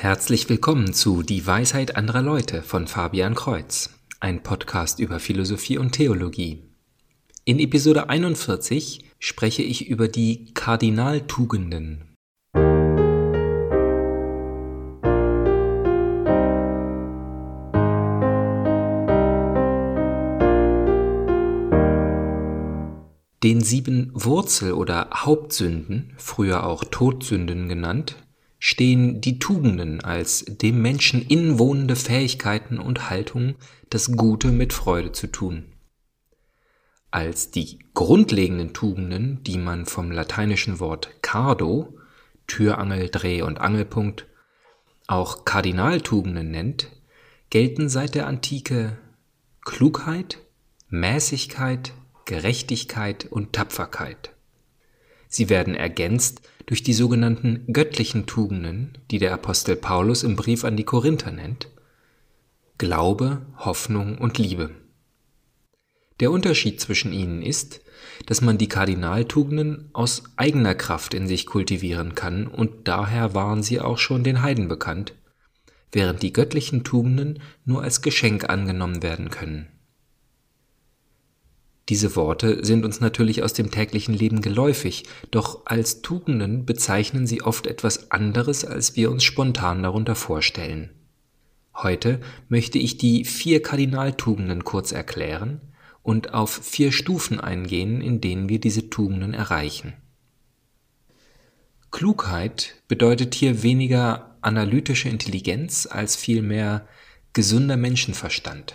Herzlich willkommen zu Die Weisheit anderer Leute von Fabian Kreuz, ein Podcast über Philosophie und Theologie. In Episode 41 spreche ich über die Kardinaltugenden. Den sieben Wurzel- oder Hauptsünden, früher auch Todsünden genannt, stehen die Tugenden als dem Menschen inwohnende Fähigkeiten und Haltungen, das Gute mit Freude zu tun. Als die grundlegenden Tugenden, die man vom lateinischen Wort cardo, Türangel, Dreh- und Angelpunkt, auch Kardinaltugenden nennt, gelten seit der Antike Klugheit, Mäßigkeit, Gerechtigkeit und Tapferkeit. Sie werden ergänzt durch die sogenannten göttlichen Tugenden, die der Apostel Paulus im Brief an die Korinther nennt, Glaube, Hoffnung und Liebe. Der Unterschied zwischen ihnen ist, dass man die Kardinaltugenden aus eigener Kraft in sich kultivieren kann und daher waren sie auch schon den Heiden bekannt, während die göttlichen Tugenden nur als Geschenk angenommen werden können. Diese Worte sind uns natürlich aus dem täglichen Leben geläufig, doch als Tugenden bezeichnen sie oft etwas anderes, als wir uns spontan darunter vorstellen. Heute möchte ich die vier Kardinaltugenden kurz erklären und auf vier Stufen eingehen, in denen wir diese Tugenden erreichen. Klugheit bedeutet hier weniger analytische Intelligenz als vielmehr gesunder Menschenverstand.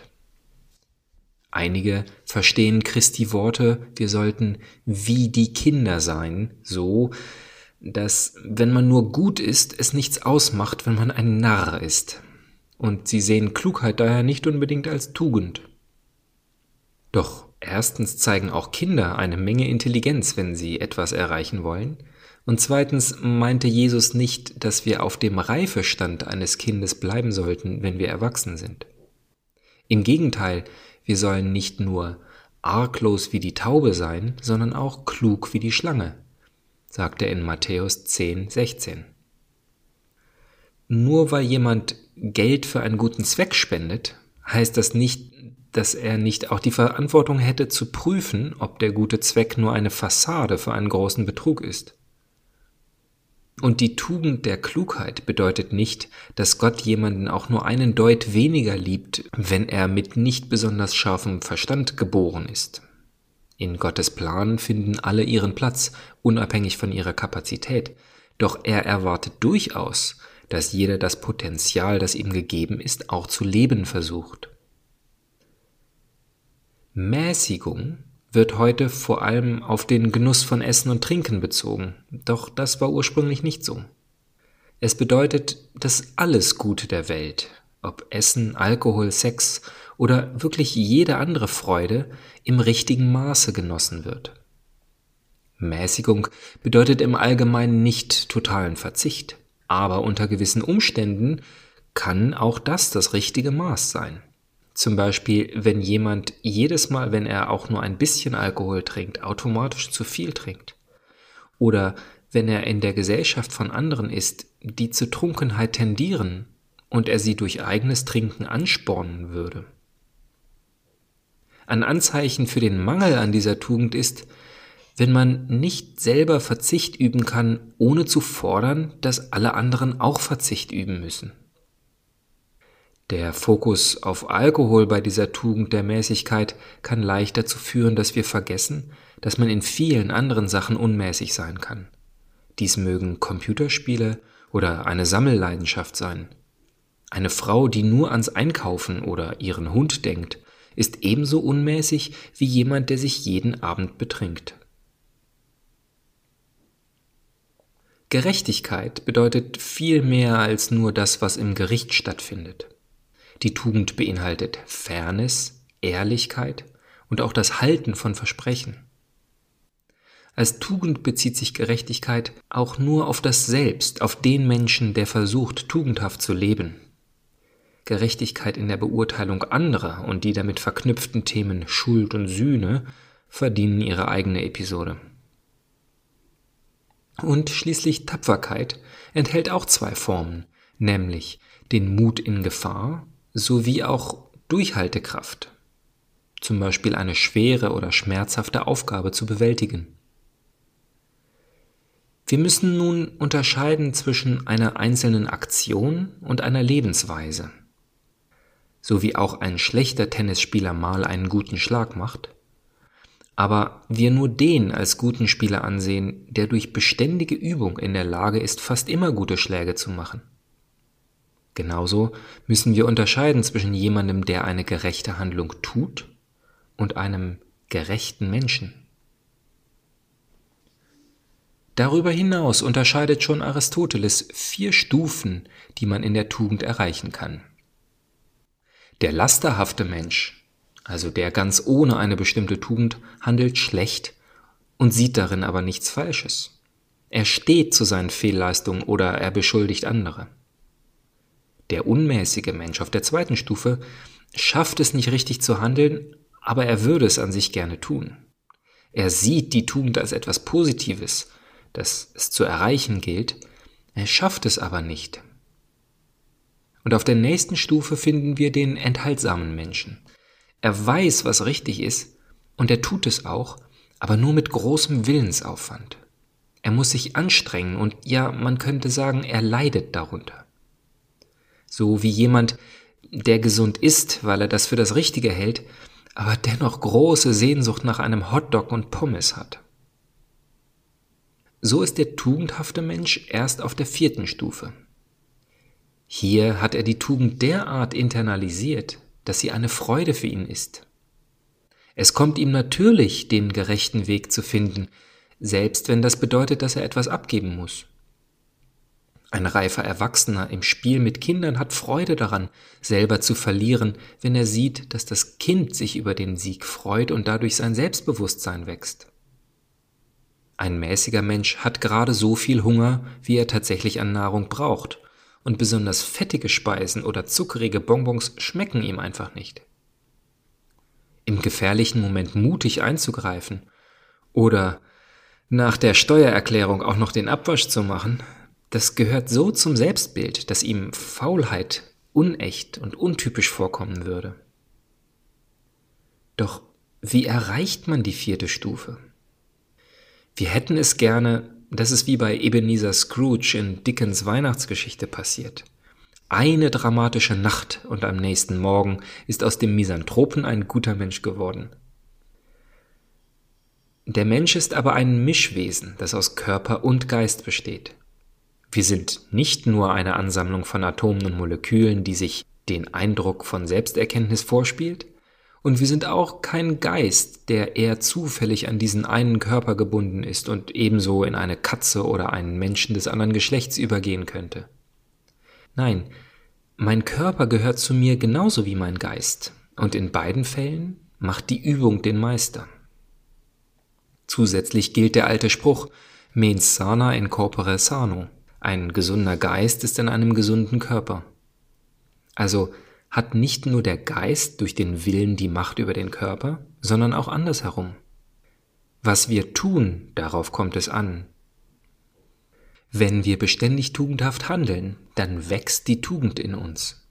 Einige verstehen Christi Worte, wir sollten wie die Kinder sein, so, dass wenn man nur gut ist, es nichts ausmacht, wenn man ein Narr ist. Und sie sehen Klugheit daher nicht unbedingt als Tugend. Doch erstens zeigen auch Kinder eine Menge Intelligenz, wenn sie etwas erreichen wollen, und zweitens meinte Jesus nicht, dass wir auf dem Reifestand eines Kindes bleiben sollten, wenn wir erwachsen sind. Im Gegenteil, wir sollen nicht nur arglos wie die Taube sein, sondern auch klug wie die Schlange, sagt er in Matthäus 10, 16. Nur weil jemand Geld für einen guten Zweck spendet, heißt das nicht, dass er nicht auch die Verantwortung hätte zu prüfen, ob der gute Zweck nur eine Fassade für einen großen Betrug ist. Und die Tugend der Klugheit bedeutet nicht, dass Gott jemanden auch nur einen Deut weniger liebt, wenn er mit nicht besonders scharfem Verstand geboren ist. In Gottes Plan finden alle ihren Platz, unabhängig von ihrer Kapazität, doch er erwartet durchaus, dass jeder das Potenzial, das ihm gegeben ist, auch zu leben versucht. Mäßigung wird heute vor allem auf den Genuss von Essen und Trinken bezogen, doch das war ursprünglich nicht so. Es bedeutet, dass alles Gute der Welt, ob Essen, Alkohol, Sex oder wirklich jede andere Freude, im richtigen Maße genossen wird. Mäßigung bedeutet im Allgemeinen nicht totalen Verzicht, aber unter gewissen Umständen kann auch das das richtige Maß sein. Zum Beispiel, wenn jemand jedes Mal, wenn er auch nur ein bisschen Alkohol trinkt, automatisch zu viel trinkt. Oder wenn er in der Gesellschaft von anderen ist, die zur Trunkenheit tendieren und er sie durch eigenes Trinken anspornen würde. Ein Anzeichen für den Mangel an dieser Tugend ist, wenn man nicht selber Verzicht üben kann, ohne zu fordern, dass alle anderen auch Verzicht üben müssen. Der Fokus auf Alkohol bei dieser Tugend der Mäßigkeit kann leicht dazu führen, dass wir vergessen, dass man in vielen anderen Sachen unmäßig sein kann. Dies mögen Computerspiele oder eine Sammelleidenschaft sein. Eine Frau, die nur ans Einkaufen oder ihren Hund denkt, ist ebenso unmäßig wie jemand, der sich jeden Abend betrinkt. Gerechtigkeit bedeutet viel mehr als nur das, was im Gericht stattfindet. Die Tugend beinhaltet Fairness, Ehrlichkeit und auch das Halten von Versprechen. Als Tugend bezieht sich Gerechtigkeit auch nur auf das Selbst, auf den Menschen, der versucht, tugendhaft zu leben. Gerechtigkeit in der Beurteilung anderer und die damit verknüpften Themen Schuld und Sühne verdienen ihre eigene Episode. Und schließlich Tapferkeit enthält auch zwei Formen, nämlich den Mut in Gefahr sowie auch Durchhaltekraft, zum Beispiel eine schwere oder schmerzhafte Aufgabe zu bewältigen. Wir müssen nun unterscheiden zwischen einer einzelnen Aktion und einer Lebensweise. So wie auch ein schlechter Tennisspieler mal einen guten Schlag macht, aber wir nur den als guten Spieler ansehen, der durch beständige Übung in der Lage ist, fast immer gute Schläge zu machen. Genauso müssen wir unterscheiden zwischen jemandem, der eine gerechte Handlung tut, und einem gerechten Menschen. Darüber hinaus unterscheidet schon Aristoteles vier Stufen, die man in der Tugend erreichen kann. Der lasterhafte Mensch, also der ganz ohne eine bestimmte Tugend handelt schlecht und sieht darin aber nichts Falsches. Er steht zu seinen Fehlleistungen oder er beschuldigt andere. Der unmäßige Mensch auf der zweiten Stufe schafft es nicht richtig zu handeln, aber er würde es an sich gerne tun. Er sieht die Tugend als etwas Positives das es zu erreichen gilt, er schafft es aber nicht. Und auf der nächsten Stufe finden wir den enthaltsamen Menschen. Er weiß, was richtig ist, und er tut es auch, aber nur mit großem Willensaufwand. Er muss sich anstrengen und ja, man könnte sagen, er leidet darunter. So wie jemand, der gesund ist, weil er das für das Richtige hält, aber dennoch große Sehnsucht nach einem Hotdog und Pommes hat. So ist der tugendhafte Mensch erst auf der vierten Stufe. Hier hat er die Tugend derart internalisiert, dass sie eine Freude für ihn ist. Es kommt ihm natürlich, den gerechten Weg zu finden, selbst wenn das bedeutet, dass er etwas abgeben muss. Ein reifer Erwachsener im Spiel mit Kindern hat Freude daran, selber zu verlieren, wenn er sieht, dass das Kind sich über den Sieg freut und dadurch sein Selbstbewusstsein wächst. Ein mäßiger Mensch hat gerade so viel Hunger, wie er tatsächlich an Nahrung braucht, und besonders fettige Speisen oder zuckerige Bonbons schmecken ihm einfach nicht. Im gefährlichen Moment mutig einzugreifen oder nach der Steuererklärung auch noch den Abwasch zu machen, das gehört so zum Selbstbild, dass ihm Faulheit unecht und untypisch vorkommen würde. Doch wie erreicht man die vierte Stufe? Wir hätten es gerne, dass es wie bei Ebenezer Scrooge in Dickens Weihnachtsgeschichte passiert. Eine dramatische Nacht und am nächsten Morgen ist aus dem Misanthropen ein guter Mensch geworden. Der Mensch ist aber ein Mischwesen, das aus Körper und Geist besteht. Wir sind nicht nur eine Ansammlung von Atomen und Molekülen, die sich den Eindruck von Selbsterkenntnis vorspielt, und wir sind auch kein Geist, der eher zufällig an diesen einen Körper gebunden ist und ebenso in eine Katze oder einen Menschen des anderen Geschlechts übergehen könnte. Nein, mein Körper gehört zu mir genauso wie mein Geist, und in beiden Fällen macht die Übung den Meister. Zusätzlich gilt der alte Spruch, mens sana in corpore sano. Ein gesunder Geist ist in einem gesunden Körper. Also hat nicht nur der Geist durch den Willen die Macht über den Körper, sondern auch andersherum. Was wir tun, darauf kommt es an. Wenn wir beständig tugendhaft handeln, dann wächst die Tugend in uns.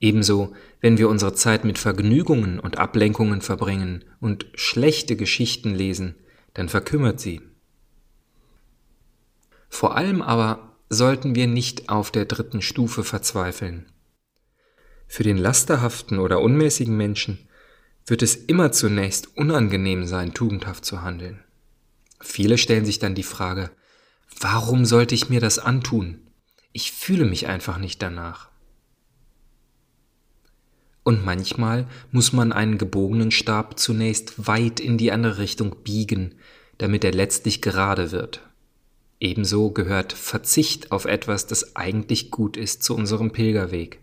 Ebenso, wenn wir unsere Zeit mit Vergnügungen und Ablenkungen verbringen und schlechte Geschichten lesen, dann verkümmert sie. Vor allem aber sollten wir nicht auf der dritten Stufe verzweifeln. Für den lasterhaften oder unmäßigen Menschen wird es immer zunächst unangenehm sein, tugendhaft zu handeln. Viele stellen sich dann die Frage, warum sollte ich mir das antun? Ich fühle mich einfach nicht danach. Und manchmal muss man einen gebogenen Stab zunächst weit in die andere Richtung biegen, damit er letztlich gerade wird. Ebenso gehört Verzicht auf etwas, das eigentlich gut ist, zu unserem Pilgerweg.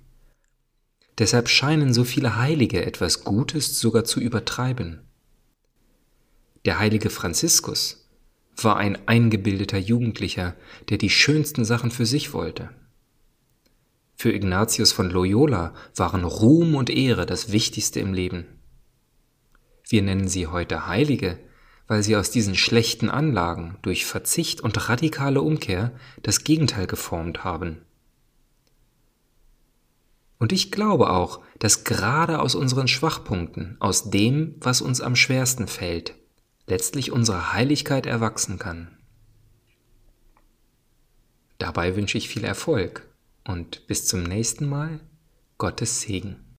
Deshalb scheinen so viele Heilige etwas Gutes sogar zu übertreiben. Der heilige Franziskus war ein eingebildeter Jugendlicher, der die schönsten Sachen für sich wollte. Für Ignatius von Loyola waren Ruhm und Ehre das Wichtigste im Leben. Wir nennen sie heute Heilige, weil sie aus diesen schlechten Anlagen durch Verzicht und radikale Umkehr das Gegenteil geformt haben. Und ich glaube auch, dass gerade aus unseren Schwachpunkten, aus dem, was uns am schwersten fällt, letztlich unsere Heiligkeit erwachsen kann. Dabei wünsche ich viel Erfolg und bis zum nächsten Mal Gottes Segen.